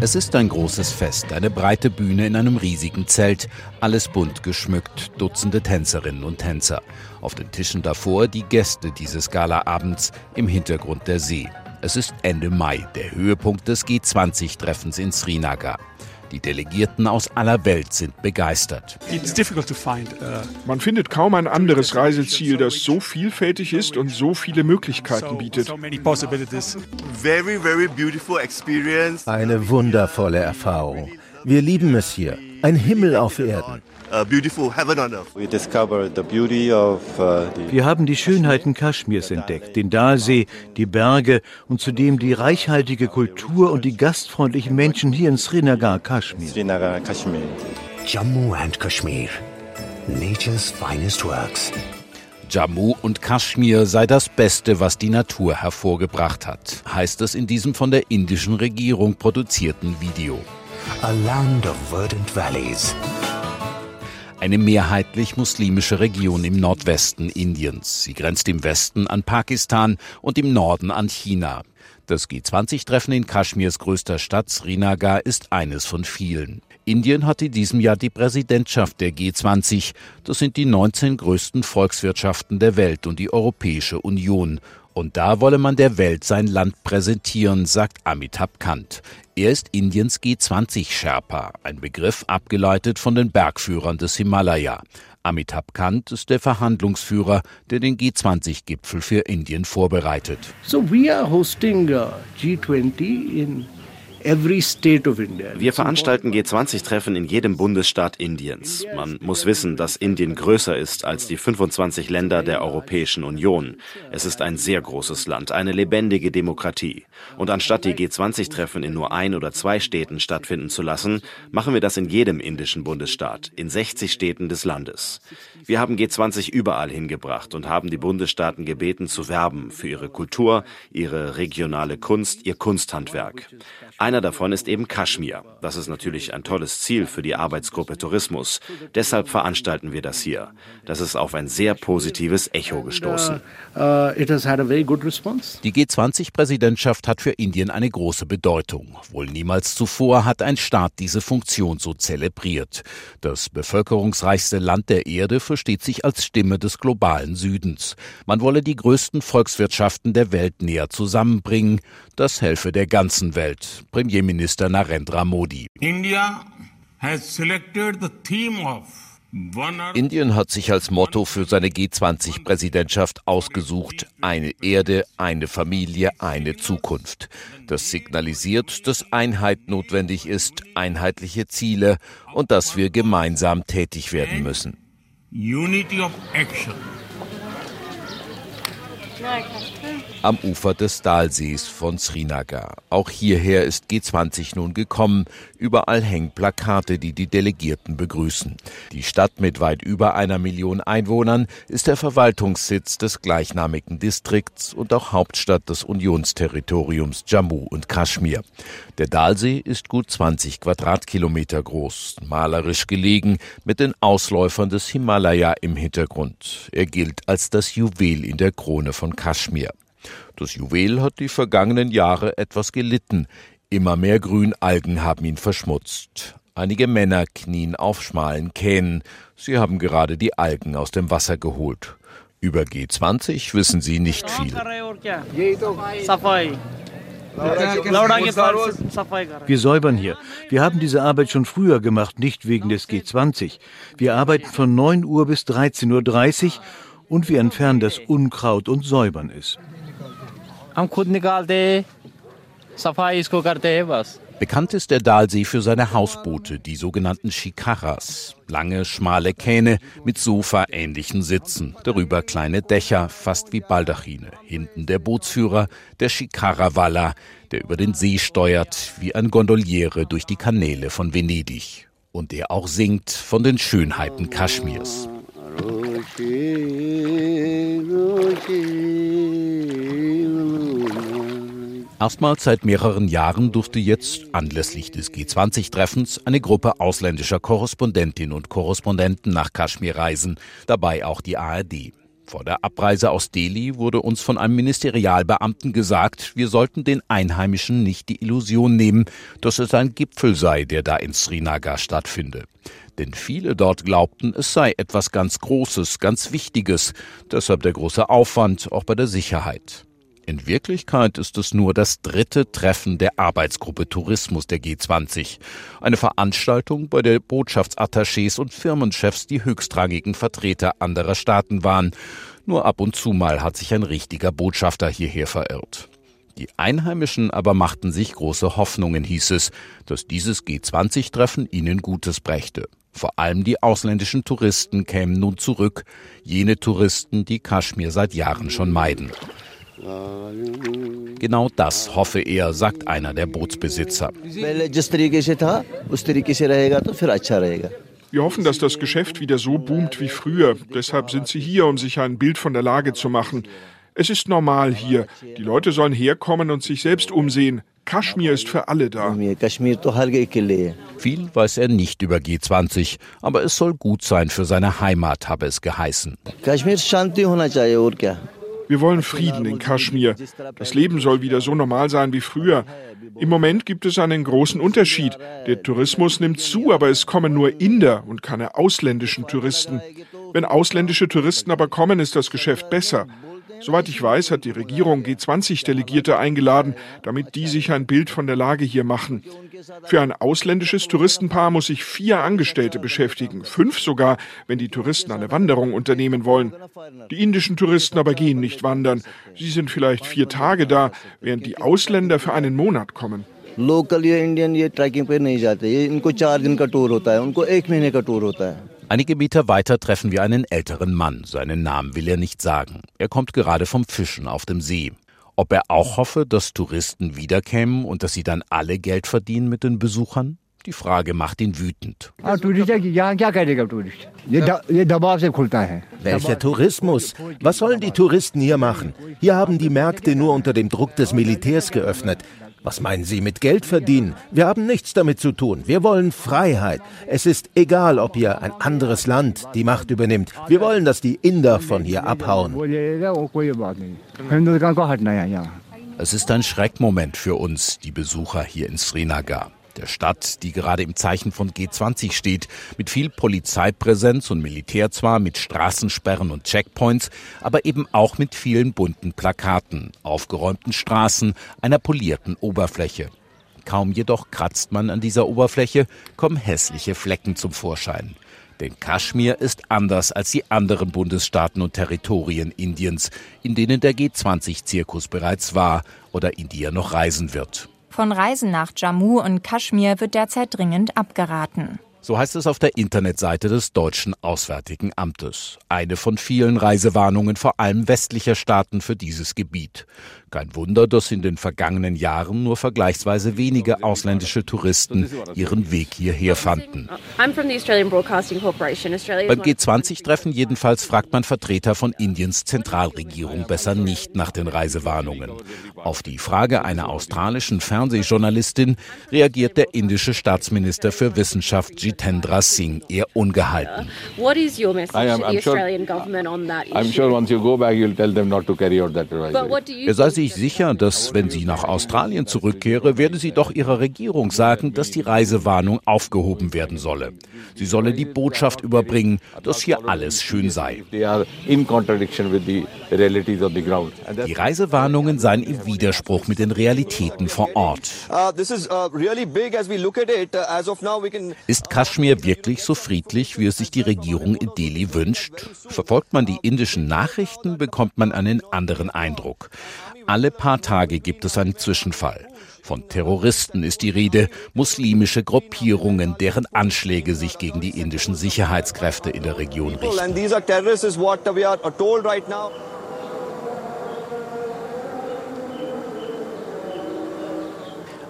Es ist ein großes Fest, eine breite Bühne in einem riesigen Zelt, alles bunt geschmückt, Dutzende Tänzerinnen und Tänzer. Auf den Tischen davor die Gäste dieses Galaabends, im Hintergrund der See. Es ist Ende Mai, der Höhepunkt des G20-Treffens in Srinagar. Die Delegierten aus aller Welt sind begeistert. Uh, Man findet kaum ein anderes Reiseziel, das so vielfältig ist und so viele Möglichkeiten bietet. Eine wundervolle Erfahrung. Wir lieben es hier. Ein Himmel auf Erden. Uh, Wir haben die Schönheiten Kaschmirs entdeckt, den Dalsee, die Berge und zudem die reichhaltige Kultur und die gastfreundlichen Menschen hier in Srinagar, Kaschmir. Jammu and Kashmir, nature's finest works. Jammu und Kaschmir sei das Beste, was die Natur hervorgebracht hat, heißt es in diesem von der indischen Regierung produzierten Video. A land of verdant valleys. Eine mehrheitlich muslimische Region im Nordwesten Indiens. Sie grenzt im Westen an Pakistan und im Norden an China. Das G20-Treffen in Kaschmirs größter Stadt Srinagar ist eines von vielen. Indien hat in diesem Jahr die Präsidentschaft der G20. Das sind die 19 größten Volkswirtschaften der Welt und die Europäische Union. Und da wolle man der Welt sein Land präsentieren, sagt Amitabh Kant. Er ist Indiens G20-Sherpa, ein Begriff abgeleitet von den Bergführern des Himalaya. Amitabh Kant ist der Verhandlungsführer, der den G20-Gipfel für Indien vorbereitet. So we are hosting uh, G20 in Wir veranstalten G20-Treffen in jedem Bundesstaat Indiens. Man muss wissen, dass Indien größer ist als die 25 Länder der Europäischen Union. Es ist ein sehr großes Land, eine lebendige Demokratie. Und anstatt die G20-Treffen in nur ein oder zwei Städten stattfinden zu lassen, machen wir das in jedem indischen Bundesstaat, in 60 Städten des Landes. Wir haben G20 überall hingebracht und haben die Bundesstaaten gebeten zu werben für ihre Kultur, ihre regionale Kunst, ihr Kunsthandwerk. Einer davon ist eben Kaschmir. Das ist natürlich ein tolles Ziel für die Arbeitsgruppe Tourismus. Deshalb veranstalten wir das hier. Das ist auf ein sehr positives Echo gestoßen. It has had a very good response. Die G20-Präsidentschaft hat für Indien eine große Bedeutung. Wohl niemals zuvor hat ein Staat diese Funktion so zelebriert. Das bevölkerungsreichste Land der Erde versteht sich als Stimme des globalen Südens. Man wolle die größten Volkswirtschaften der Welt näher zusammenbringen. Das helfe der ganzen Welt. Premierminister Narendra Modi. India has selected the theme of Indien hat sich als Motto für seine G20-Präsidentschaft ausgesucht, eine Erde, eine Familie, eine Zukunft. Das signalisiert, dass Einheit notwendig ist, einheitliche Ziele und dass wir gemeinsam tätig werden müssen. Unity of action. Am Ufer des Dalsees von Srinagar. Auch hierher ist G20 nun gekommen. Überall hängen Plakate, die die Delegierten begrüßen. Die Stadt mit weit über einer Million Einwohnern ist der Verwaltungssitz des gleichnamigen Distrikts und auch Hauptstadt des Unionsterritoriums Jammu und Kaschmir. Der Dalsee ist gut 20 Quadratkilometer groß, malerisch gelegen, mit den Ausläufern des Himalaya im Hintergrund. Er gilt als das Juwel in der Krone von Kaschmir. Das Juwel hat die vergangenen Jahre etwas gelitten. Immer mehr Grünalgen haben ihn verschmutzt. Einige Männer knien auf schmalen Kähnen. Sie haben gerade die Algen aus dem Wasser geholt. Über G20 wissen sie nicht viel. Wir säubern hier. Wir haben diese Arbeit schon früher gemacht, nicht wegen des G20. Wir arbeiten von 9 Uhr bis 13.30 Uhr und wir entfernen das Unkraut und säubern es. Bekannt ist der Dalsee für seine Hausboote, die sogenannten Shikaras. Lange, schmale Kähne mit Sofa-ähnlichen Sitzen. Darüber kleine Dächer, fast wie Baldachine. Hinten der Bootsführer, der Shikarawalla, der über den See steuert, wie ein Gondoliere durch die Kanäle von Venedig. Und der auch singt von den Schönheiten Kaschmirs. Erstmals seit mehreren Jahren durfte jetzt anlässlich des G20-Treffens eine Gruppe ausländischer Korrespondentinnen und Korrespondenten nach Kaschmir reisen, dabei auch die ARD. Vor der Abreise aus Delhi wurde uns von einem Ministerialbeamten gesagt, wir sollten den Einheimischen nicht die Illusion nehmen, dass es ein Gipfel sei, der da in Srinagar stattfinde. Denn viele dort glaubten, es sei etwas ganz Großes, ganz Wichtiges, deshalb der große Aufwand auch bei der Sicherheit. In Wirklichkeit ist es nur das dritte Treffen der Arbeitsgruppe Tourismus der G20. Eine Veranstaltung, bei der Botschaftsattachés und Firmenchefs die höchstrangigen Vertreter anderer Staaten waren. Nur ab und zu mal hat sich ein richtiger Botschafter hierher verirrt. Die Einheimischen aber machten sich große Hoffnungen, hieß es, dass dieses G20-Treffen ihnen Gutes brächte. Vor allem die ausländischen Touristen kämen nun zurück, jene Touristen, die Kaschmir seit Jahren schon meiden. Genau das hoffe er, sagt einer der Bootsbesitzer. Wir hoffen, dass das Geschäft wieder so boomt wie früher. Deshalb sind sie hier, um sich ein Bild von der Lage zu machen. Es ist normal hier. Die Leute sollen herkommen und sich selbst umsehen. Kaschmir ist für alle da. Viel weiß er nicht über G20, aber es soll gut sein für seine Heimat, habe es geheißen. Wir wollen Frieden in Kaschmir. Das Leben soll wieder so normal sein wie früher. Im Moment gibt es einen großen Unterschied. Der Tourismus nimmt zu, aber es kommen nur Inder und keine ausländischen Touristen. Wenn ausländische Touristen aber kommen, ist das Geschäft besser. Soweit ich weiß, hat die Regierung G20-Delegierte eingeladen, damit die sich ein Bild von der Lage hier machen. Für ein ausländisches Touristenpaar muss sich vier Angestellte beschäftigen, fünf sogar, wenn die Touristen eine Wanderung unternehmen wollen. Die indischen Touristen aber gehen nicht wandern. Sie sind vielleicht vier Tage da, während die Ausländer für einen Monat kommen. Local ये Indian ये trekking पे नहीं जाते ये इनको चार दिन का टूर होता है उनको एक महीने का टूर होता है Einige Meter weiter treffen wir einen älteren Mann. Seinen Namen will er nicht sagen. Er kommt gerade vom Fischen auf dem See. Ob er auch hoffe, dass Touristen wiederkämen und dass sie dann alle Geld verdienen mit den Besuchern? Die Frage macht ihn wütend. Welcher Tourismus? Was sollen die Touristen hier machen? Hier haben die Märkte nur unter dem Druck des Militärs geöffnet. Was meinen Sie mit Geld verdienen? Wir haben nichts damit zu tun. Wir wollen Freiheit. Es ist egal, ob hier ein anderes Land die Macht übernimmt. Wir wollen, dass die Inder von hier abhauen. Es ist ein Schreckmoment für uns, die Besucher hier in Srinagar der Stadt, die gerade im Zeichen von G20 steht, mit viel Polizeipräsenz und Militär zwar, mit Straßensperren und Checkpoints, aber eben auch mit vielen bunten Plakaten, aufgeräumten Straßen, einer polierten Oberfläche. Kaum jedoch kratzt man an dieser Oberfläche, kommen hässliche Flecken zum Vorschein. Denn Kaschmir ist anders als die anderen Bundesstaaten und Territorien Indiens, in denen der G20-Zirkus bereits war oder in die er noch reisen wird. Von Reisen nach Jammu und Kaschmir wird derzeit dringend abgeraten. So heißt es auf der Internetseite des deutschen Auswärtigen Amtes. Eine von vielen Reisewarnungen vor allem westlicher Staaten für dieses Gebiet. Kein Wunder, dass in den vergangenen Jahren nur vergleichsweise wenige ausländische Touristen ihren Weg hierher fanden. Beim G20-Treffen jedenfalls fragt man Vertreter von Indiens Zentralregierung besser nicht nach den Reisewarnungen. Auf die Frage einer australischen Fernsehjournalistin reagiert der indische Staatsminister für Wissenschaft Jitendra Singh eher ungehalten. What is your message to the Australian government on that issue? I'm sure once you go back you'll tell them not to carry out that advisory. Er sei sich sicher, dass wenn sie nach Australien zurückkehre, werde sie doch ihrer Regierung sagen, dass die Reisewarnung aufgehoben werden solle. Sie solle die Botschaft überbringen, dass hier alles schön sei. Die Reisewarnungen seien im Widerspruch mit den Realitäten vor Ort. Ist Kaschmir wirklich so friedlich, wie es sich die Regierung in Delhi wünscht? Verfolgt man die indischen Nachrichten, bekommt man einen anderen Eindruck. Alle paar Tage gibt es einen Zwischenfall. Von Terroristen ist die Rede, muslimische Gruppierungen, deren Anschläge sich gegen die indischen Sicherheitskräfte in der Region richten.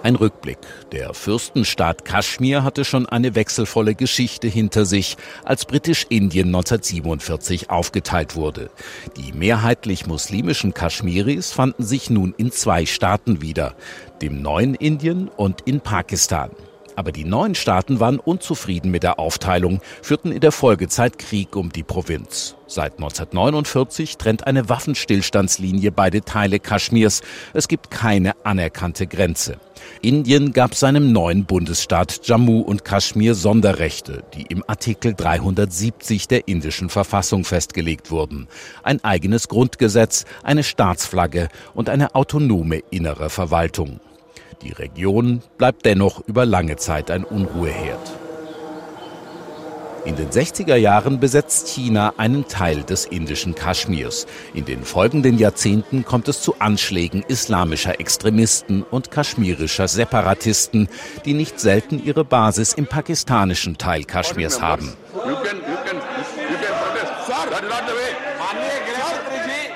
Ein Rückblick. Der Fürstenstaat Kaschmir hatte schon eine wechselvolle Geschichte hinter sich, als Britisch-Indien 1947 aufgeteilt wurde. Die mehrheitlich muslimischen Kaschmiris fanden sich nun in zwei Staaten wieder, dem neuen Indien und in Pakistan. Aber die neuen Staaten waren unzufrieden mit der Aufteilung, führten in der Folgezeit Krieg um die Provinz. Seit 1949 trennt eine Waffenstillstandslinie beide Teile Kaschmirs. Es gibt keine anerkannte Grenze. Indien gab seinem neuen Bundesstaat Jammu und Kaschmir Sonderrechte, die im Artikel 370 der indischen Verfassung festgelegt wurden. Ein eigenes Grundgesetz, eine Staatsflagge und eine autonome innere Verwaltung. Die Region bleibt dennoch über lange Zeit ein Unruheherd. In den 60er Jahren besetzt China einen Teil des indischen Kaschmirs. In den folgenden Jahrzehnten kommt es zu Anschlägen islamischer Extremisten und kaschmirischer Separatisten, die nicht selten ihre Basis im pakistanischen Teil Kaschmirs haben.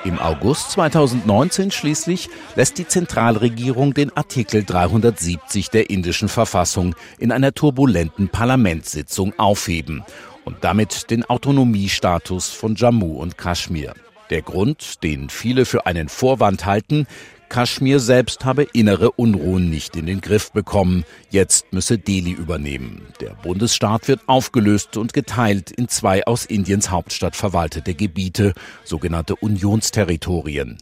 Im August 2019 schließlich lässt die Zentralregierung den Artikel 370 der indischen Verfassung in einer turbulenten Parlamentssitzung aufheben und damit den Autonomiestatus von Jammu und Kaschmir. Der Grund, den viele für einen Vorwand halten, Kaschmir selbst habe innere Unruhen nicht in den Griff bekommen. Jetzt müsse Delhi übernehmen. Der Bundesstaat wird aufgelöst und geteilt in zwei aus Indiens Hauptstadt verwaltete Gebiete, sogenannte Unionsterritorien.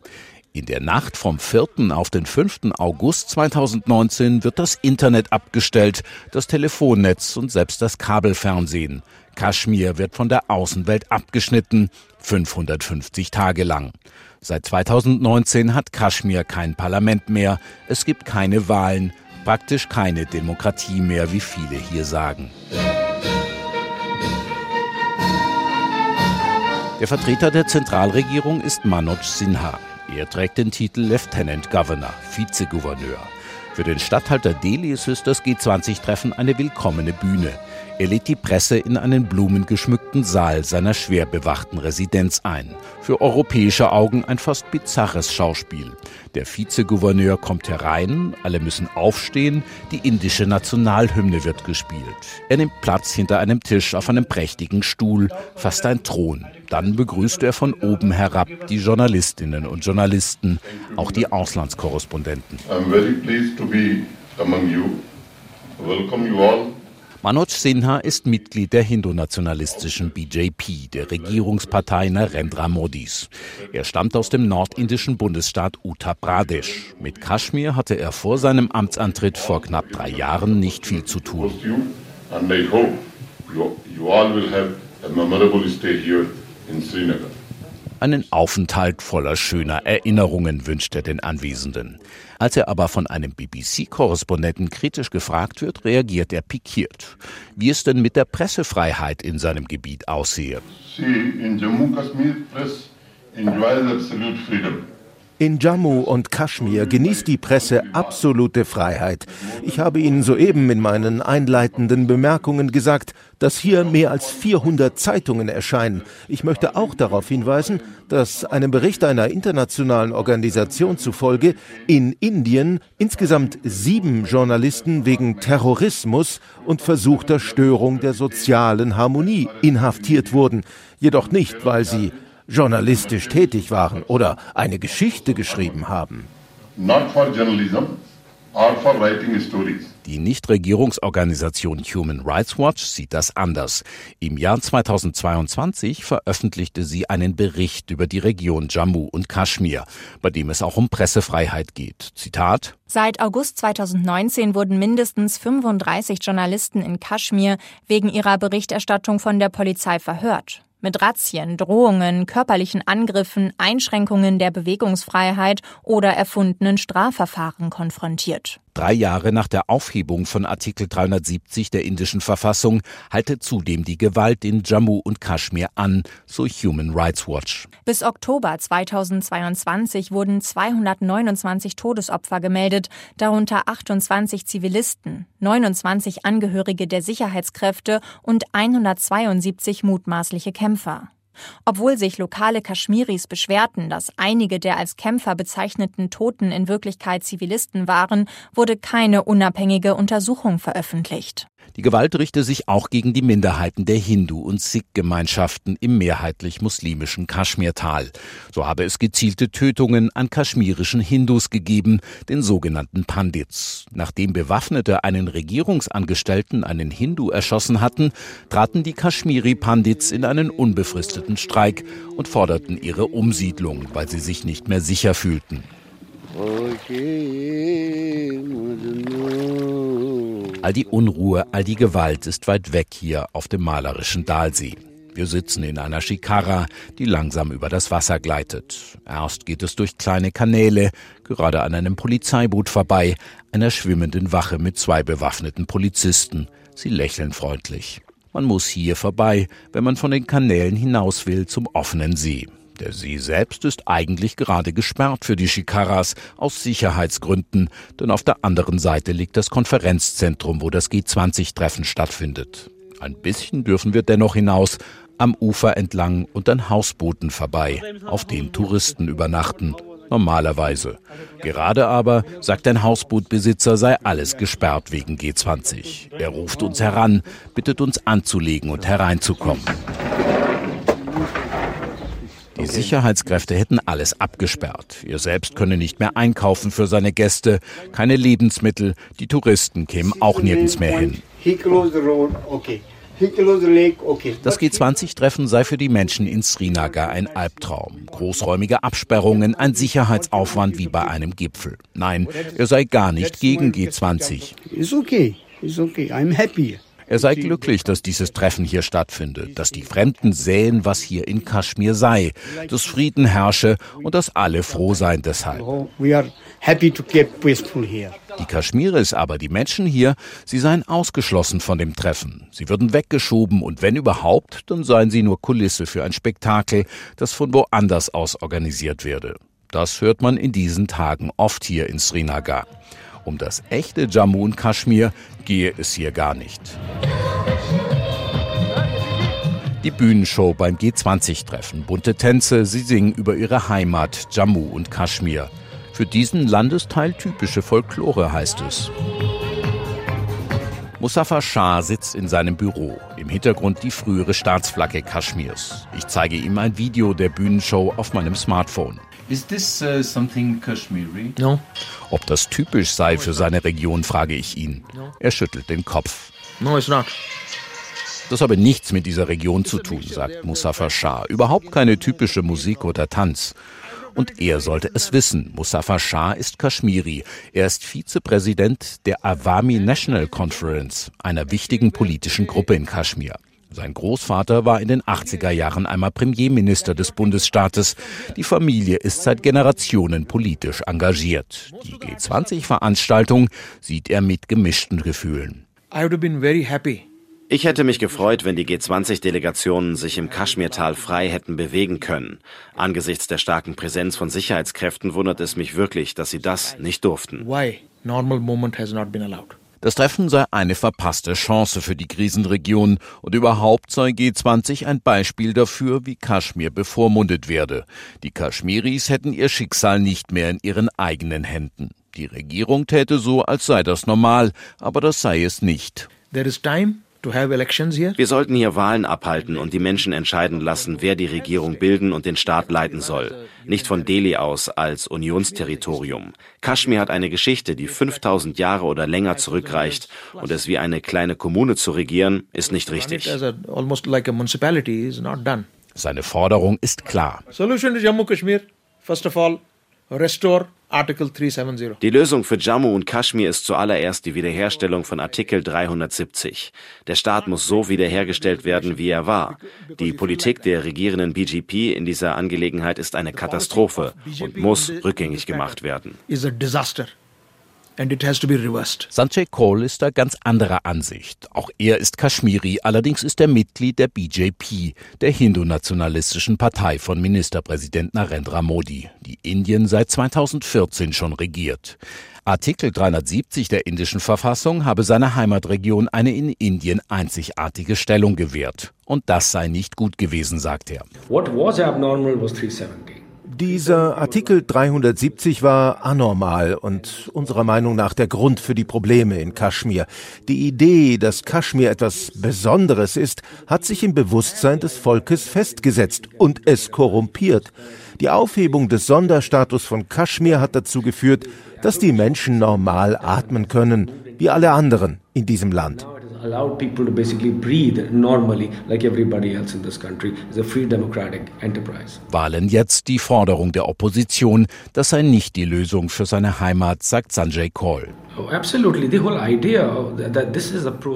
In der Nacht vom 4. auf den 5. August 2019 wird das Internet abgestellt, das Telefonnetz und selbst das Kabelfernsehen. Kaschmir wird von der Außenwelt abgeschnitten, 550 Tage lang. Seit 2019 hat Kaschmir kein Parlament mehr, es gibt keine Wahlen, praktisch keine Demokratie mehr, wie viele hier sagen. Der Vertreter der Zentralregierung ist Manoj Sinha. Er trägt den Titel Lieutenant Governor, Vizegouverneur. Für den Statthalter Delis ist das G20-Treffen eine willkommene Bühne. Er lädt die Presse in einen blumengeschmückten Saal seiner schwer bewachten Residenz ein. Für europäische Augen ein fast bizarres Schauspiel. Der Vizegouverneur kommt herein, alle müssen aufstehen, die indische Nationalhymne wird gespielt. Er nimmt Platz hinter einem Tisch auf einem prächtigen Stuhl, fast ein Thron. Dann begrüßt er von oben herab die Journalistinnen und Journalisten, auch die Auslandskorrespondenten. I'm very pleased to be among you. Welcome you all Manoj Sinha ist Mitglied der hindu-nationalistischen BJP, der Regierungspartei Narendra Modis. Er stammt aus dem nordindischen Bundesstaat Uttar Pradesh. Mit Kaschmir hatte er vor seinem Amtsantritt vor knapp drei Jahren nicht viel zu tun. Einen Aufenthalt voller schöner Erinnerungen wünscht er den Anwesenden. Als er aber von einem BBC-Korrespondenten kritisch gefragt wird, reagiert er pikiert, wie es denn mit der Pressefreiheit in seinem Gebiet aussehe. See, in Jammu Kashmir press enjoys absolute freedom. In Jammu und Kaschmir genießt die Presse absolute Freiheit. Ich habe Ihnen soeben in meinen einleitenden Bemerkungen gesagt, dass hier mehr als 400 Zeitungen erscheinen. Ich möchte auch darauf hinweisen, dass einem Bericht einer internationalen Organisation zufolge in Indien insgesamt sieben Journalisten wegen Terrorismus und versuchter Störung der sozialen Harmonie inhaftiert wurden, jedoch nicht, weil sie journalistisch tätig waren oder eine Geschichte geschrieben haben. Die Nichtregierungsorganisation Human Rights Watch sieht das anders. Im Jahr 2022 veröffentlichte sie einen Bericht über die Region Jammu und Kaschmir, bei dem es auch um Pressefreiheit geht. Zitat Seit August 2019 wurden mindestens 35 Journalisten in Kaschmir wegen ihrer Berichterstattung von der Polizei verhört mit Razzien, Drohungen, körperlichen Angriffen, Einschränkungen der Bewegungsfreiheit oder erfundenen Strafverfahren konfrontiert. Drei Jahre nach der Aufhebung von Artikel 370 der indischen Verfassung halte zudem die Gewalt in Jammu und Kaschmir an, so Human Rights Watch. Bis Oktober 2022 wurden 229 Todesopfer gemeldet, darunter 28 Zivilisten, 29 Angehörige der Sicherheitskräfte und 172 mutmaßliche Kämpfer. Obwohl sich lokale Kaschmiris beschwerten, dass einige der als Kämpfer bezeichneten Toten in Wirklichkeit Zivilisten waren, wurde keine unabhängige Untersuchung veröffentlicht. Die Gewalt richte sich auch gegen die Minderheiten der Hindu- und Sikh-Gemeinschaften im mehrheitlich muslimischen Kaschmirtal. So habe es gezielte Tötungen an kaschmirischen Hindus gegeben, den sogenannten Pandits. Nachdem Bewaffnete einen Regierungsangestellten, einen Hindu, erschossen hatten, traten die Kaschmiri-Pandits in einen unbefristeten Streik und forderten ihre Umsiedlung, weil sie sich nicht mehr sicher fühlten. All die Unruhe, all die Gewalt ist weit weg hier auf dem malerischen Dalsee. Wir sitzen in einer Schikara, die langsam über das Wasser gleitet. Erst geht es durch kleine Kanäle, gerade an einem Polizeiboot vorbei, einer schwimmenden Wache mit zwei bewaffneten Polizisten. Sie lächeln freundlich. Man muss hier vorbei, wenn man von den Kanälen hinaus will zum offenen See. Der See selbst ist eigentlich gerade gesperrt für die Shikaras aus Sicherheitsgründen, denn auf der anderen Seite liegt das Konferenzzentrum, wo das G20-Treffen stattfindet. Ein bisschen dürfen wir dennoch hinaus, am Ufer entlang und an Hausbooten vorbei, auf denen Touristen übernachten. Normalerweise. Gerade aber, sagt ein Hausbootbesitzer, sei alles gesperrt wegen G20. Er ruft uns heran, bittet uns anzulegen und hereinzukommen. Die Sicherheitskräfte hätten alles abgesperrt. Er selbst könne nicht mehr einkaufen für seine Gäste, keine Lebensmittel, die Touristen kämen auch nirgends mehr hin. Das G20-Treffen sei für die Menschen in Srinagar ein Albtraum. Großräumige Absperrungen, ein Sicherheitsaufwand wie bei einem Gipfel. Nein, er sei gar nicht gegen G20. It's okay. It's okay. I'm happy. Er sei glücklich, dass dieses Treffen hier stattfindet, dass die Fremden sähen, was hier in Kaschmir sei, dass Frieden herrsche und dass alle froh seien deshalb. Die Kaschmiris aber, die Menschen hier, sie seien ausgeschlossen von dem Treffen. Sie würden weggeschoben und wenn überhaupt, dann seien sie nur Kulisse für ein Spektakel, das von woanders aus organisiert werde. Das hört man in diesen Tagen oft hier in Srinagar. Um das echte Jammu und Kaschmir gehe es hier gar nicht. Die Bühnenshow beim G20-Treffen. Bunte Tänze, sie singen über ihre Heimat Jammu und Kaschmir. Für diesen Landesteil typische Folklore heißt es. Mustafa Shah sitzt in seinem Büro. Im Hintergrund die frühere Staatsflagge Kaschmirs. Ich zeige ihm ein Video der Bühnenshow auf meinem Smartphone. Is this uh, something Kashmiri? No. Ob das typisch sei für seine Region, frage ich ihn. Er schüttelt den Kopf. No, it's not. Das habe nichts mit dieser Region zu tun, sagt Musafa Shah. Überhaupt keine typische Musik oder Tanz. Und er sollte es wissen. Musafa Shah ist Kashmiri. Er ist Vizepräsident der Awami National Conference, einer wichtigen politischen Gruppe in Kaschmir. Sein Großvater war in den 80er Jahren einmal Premierminister des Bundesstaates. Die Familie ist seit Generationen politisch engagiert. Die G20-Veranstaltung sieht er mit gemischten Gefühlen. Ich hätte mich gefreut, wenn die G20-Delegationen sich im Kaschmirtal frei hätten bewegen können. Angesichts der starken Präsenz von Sicherheitskräften wundert es mich wirklich, dass sie das nicht durften. Why? Normal movement has not been allowed. Das Treffen sei eine verpasste Chance für die Krisenregion und überhaupt sei G20 ein Beispiel dafür, wie Kaschmir bevormundet werde. Die Kaschmiris hätten ihr Schicksal nicht mehr in ihren eigenen Händen. Die Regierung täte so, als sei das normal, aber das sei es nicht. There is time wir sollten hier Wahlen abhalten und die Menschen entscheiden lassen, wer die Regierung bilden und den Staat leiten soll. Nicht von Delhi aus als Unionsterritorium. Kaschmir hat eine Geschichte, die 5000 Jahre oder länger zurückreicht und es wie eine kleine Kommune zu regieren, ist nicht richtig. Seine Forderung ist klar. Solution to Jammu Kashmir, first of all, restore Article 370. Die Lösung für Jammu und Kaschmir ist zuallererst die Wiederherstellung von Artikel 370. Der Staat muss so wiederhergestellt werden, wie er war. Die Politik der regierenden BGP in dieser Angelegenheit ist eine Katastrophe und muss rückgängig gemacht werden. to be reversed. Sanjay Kaul ist da ganz anderer Ansicht. Auch er ist Kaschmiri, allerdings ist er Mitglied der BJP, der hindu-nationalistischen Partei von Ministerpräsident Narendra Modi, die Indien seit 2014 schon regiert. Artikel 370 der indischen Verfassung habe seiner Heimatregion eine in Indien einzigartige Stellung gewährt. Und das sei nicht gut gewesen, sagt er. What was abnormal was 370. Dieser Artikel 370 war anormal und unserer Meinung nach der Grund für die Probleme in Kaschmir. Die Idee, dass Kaschmir etwas Besonderes ist, hat sich im Bewusstsein des Volkes festgesetzt und es korrumpiert. Die Aufhebung des Sonderstatus von Kaschmir hat dazu geführt, dass die Menschen normal atmen können, wie alle anderen in diesem Land allowed people to basically breathe normally like everybody else in this country. It's a free democratic enterprise. Wahlen jetzt die Forderung der Opposition, das sei nicht die Lösung für seine Heimat, sagt Sanjay Kaul. Oh,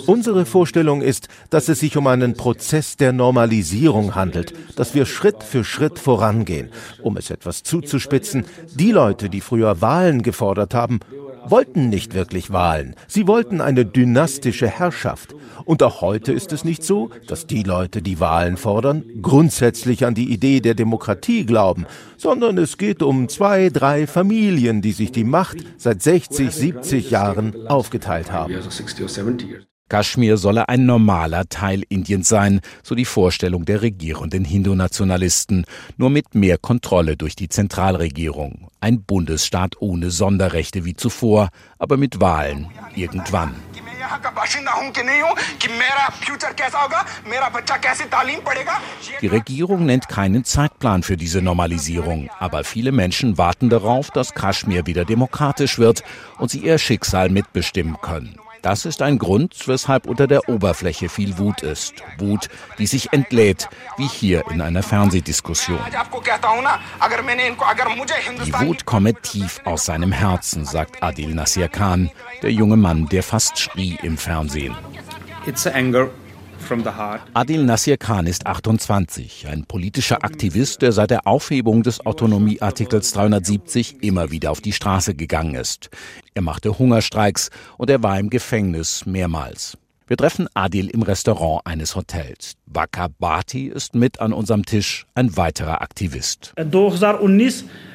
Unsere Vorstellung ist, dass es sich um einen Prozess der Normalisierung handelt, dass wir Schritt für Schritt vorangehen. Um es etwas zuzuspitzen, die Leute, die früher Wahlen gefordert haben, wollten nicht wirklich Wahlen. Sie wollten eine dynastische Herrschaft. Und auch heute ist es nicht so, dass die Leute, die Wahlen fordern, grundsätzlich an die Idee der Demokratie glauben, sondern es geht um zwei, drei Familien, die sich die Macht seit 60, 70 Jahren aufgeteilt haben. Kaschmir solle ein normaler Teil Indiens sein, so die Vorstellung der regierenden Hindu-Nationalisten, nur mit mehr Kontrolle durch die Zentralregierung. Ein Bundesstaat ohne Sonderrechte wie zuvor, aber mit Wahlen irgendwann. Die Regierung nennt keinen Zeitplan für diese Normalisierung, aber viele Menschen warten darauf, dass Kaschmir wieder demokratisch wird und sie ihr Schicksal mitbestimmen können. Das ist ein Grund, weshalb unter der Oberfläche viel Wut ist. Wut, die sich entlädt, wie hier in einer Fernsehdiskussion. Die Wut komme tief aus seinem Herzen, sagt Adil Nasir Khan, der junge Mann, der fast schrie im Fernsehen. Adil Nasir Khan ist 28, ein politischer Aktivist, der seit der Aufhebung des Autonomieartikels 370 immer wieder auf die Straße gegangen ist. Er machte Hungerstreiks und er war im Gefängnis mehrmals. Wir treffen Adil im Restaurant eines Hotels. Waka Bhati ist mit an unserem Tisch, ein weiterer Aktivist.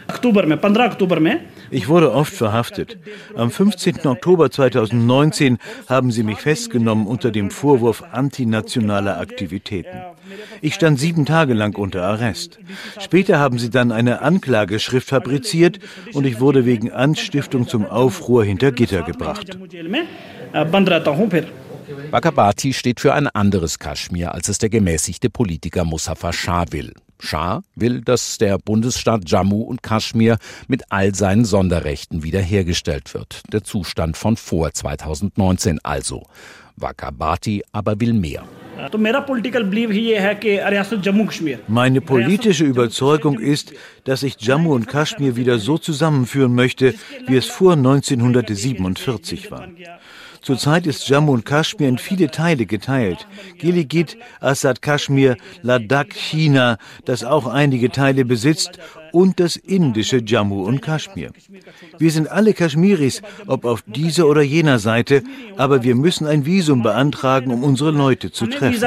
2019 ich wurde oft verhaftet. Am 15. Oktober 2019 haben sie mich festgenommen unter dem Vorwurf antinationaler Aktivitäten. Ich stand sieben Tage lang unter Arrest. Später haben sie dann eine Anklageschrift fabriziert und ich wurde wegen Anstiftung zum Aufruhr hinter Gitter gebracht. Bakabati steht für ein anderes Kaschmir, als es der gemäßigte Politiker Mustafa Shah will. Schah will, dass der Bundesstaat Jammu und Kaschmir mit all seinen Sonderrechten wiederhergestellt wird. Der Zustand von vor 2019 also. Wakabati aber will mehr. Meine politische Überzeugung ist, dass ich Jammu und Kaschmir wieder so zusammenführen möchte, wie es vor 1947 war. Zurzeit ist Jammu und Kaschmir in viele Teile geteilt. Giligit, Assad Kaschmir, Ladakh, China, das auch einige Teile besitzt, und das indische Jammu und Kaschmir. Wir sind alle Kaschmiris, ob auf dieser oder jener Seite, aber wir müssen ein Visum beantragen, um unsere Leute zu treffen.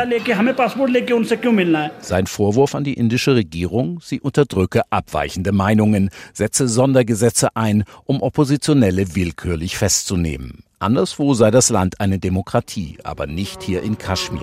Sein Vorwurf an die indische Regierung, sie unterdrücke abweichende Meinungen, setze Sondergesetze ein, um Oppositionelle willkürlich festzunehmen. Anderswo sei das Land eine Demokratie, aber nicht hier in Kaschmir.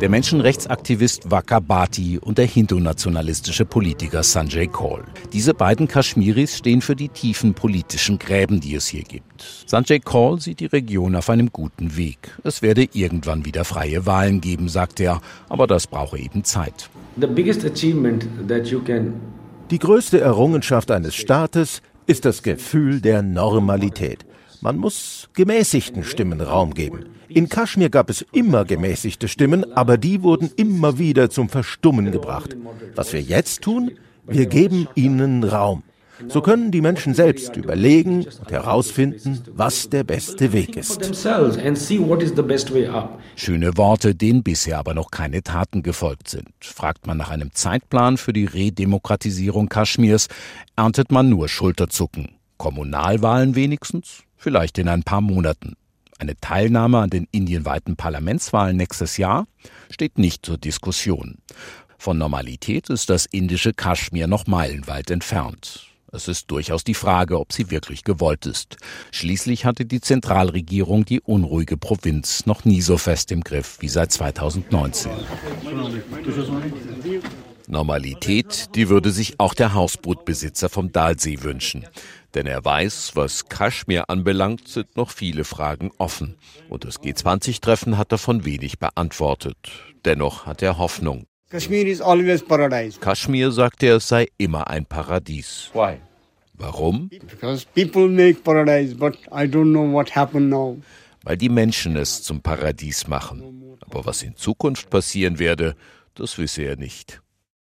Der Menschenrechtsaktivist Wakabati und der hindu-nationalistische Politiker Sanjay Kaul. Diese beiden Kaschmiris stehen für die tiefen politischen Gräben, die es hier gibt. Sanjay Kaul sieht die Region auf einem guten Weg. Es werde irgendwann wieder freie Wahlen geben, sagt er, aber das brauche eben Zeit. Die größte Errungenschaft eines Staates ist das Gefühl der Normalität. Man muss gemäßigten Stimmen Raum geben. In Kaschmir gab es immer gemäßigte Stimmen, aber die wurden immer wieder zum Verstummen gebracht. Was wir jetzt tun, wir geben ihnen Raum. So können die Menschen selbst überlegen und herausfinden, was der beste Weg ist. Schöne Worte, denen bisher aber noch keine Taten gefolgt sind. Fragt man nach einem Zeitplan für die Redemokratisierung Kaschmirs, erntet man nur Schulterzucken. Kommunalwahlen wenigstens? Vielleicht in ein paar Monaten. Eine Teilnahme an den indienweiten Parlamentswahlen nächstes Jahr steht nicht zur Diskussion. Von Normalität ist das indische Kaschmir noch meilenweit entfernt. Es ist durchaus die Frage, ob sie wirklich gewollt ist. Schließlich hatte die Zentralregierung die unruhige Provinz noch nie so fest im Griff wie seit 2019. Normalität, die würde sich auch der Hausbootbesitzer vom Dalsee wünschen. Denn er weiß, was Kaschmir anbelangt, sind noch viele Fragen offen. Und das G20-Treffen hat davon wenig beantwortet. Dennoch hat er Hoffnung. Kashmir is always paradise. Kaschmir sagt er, es sei immer ein Paradies. Why? Warum? Because people make paradise, but I don't know what happened now. Weil die Menschen es zum Paradies machen. Aber was in Zukunft passieren werde, das wisse er nicht.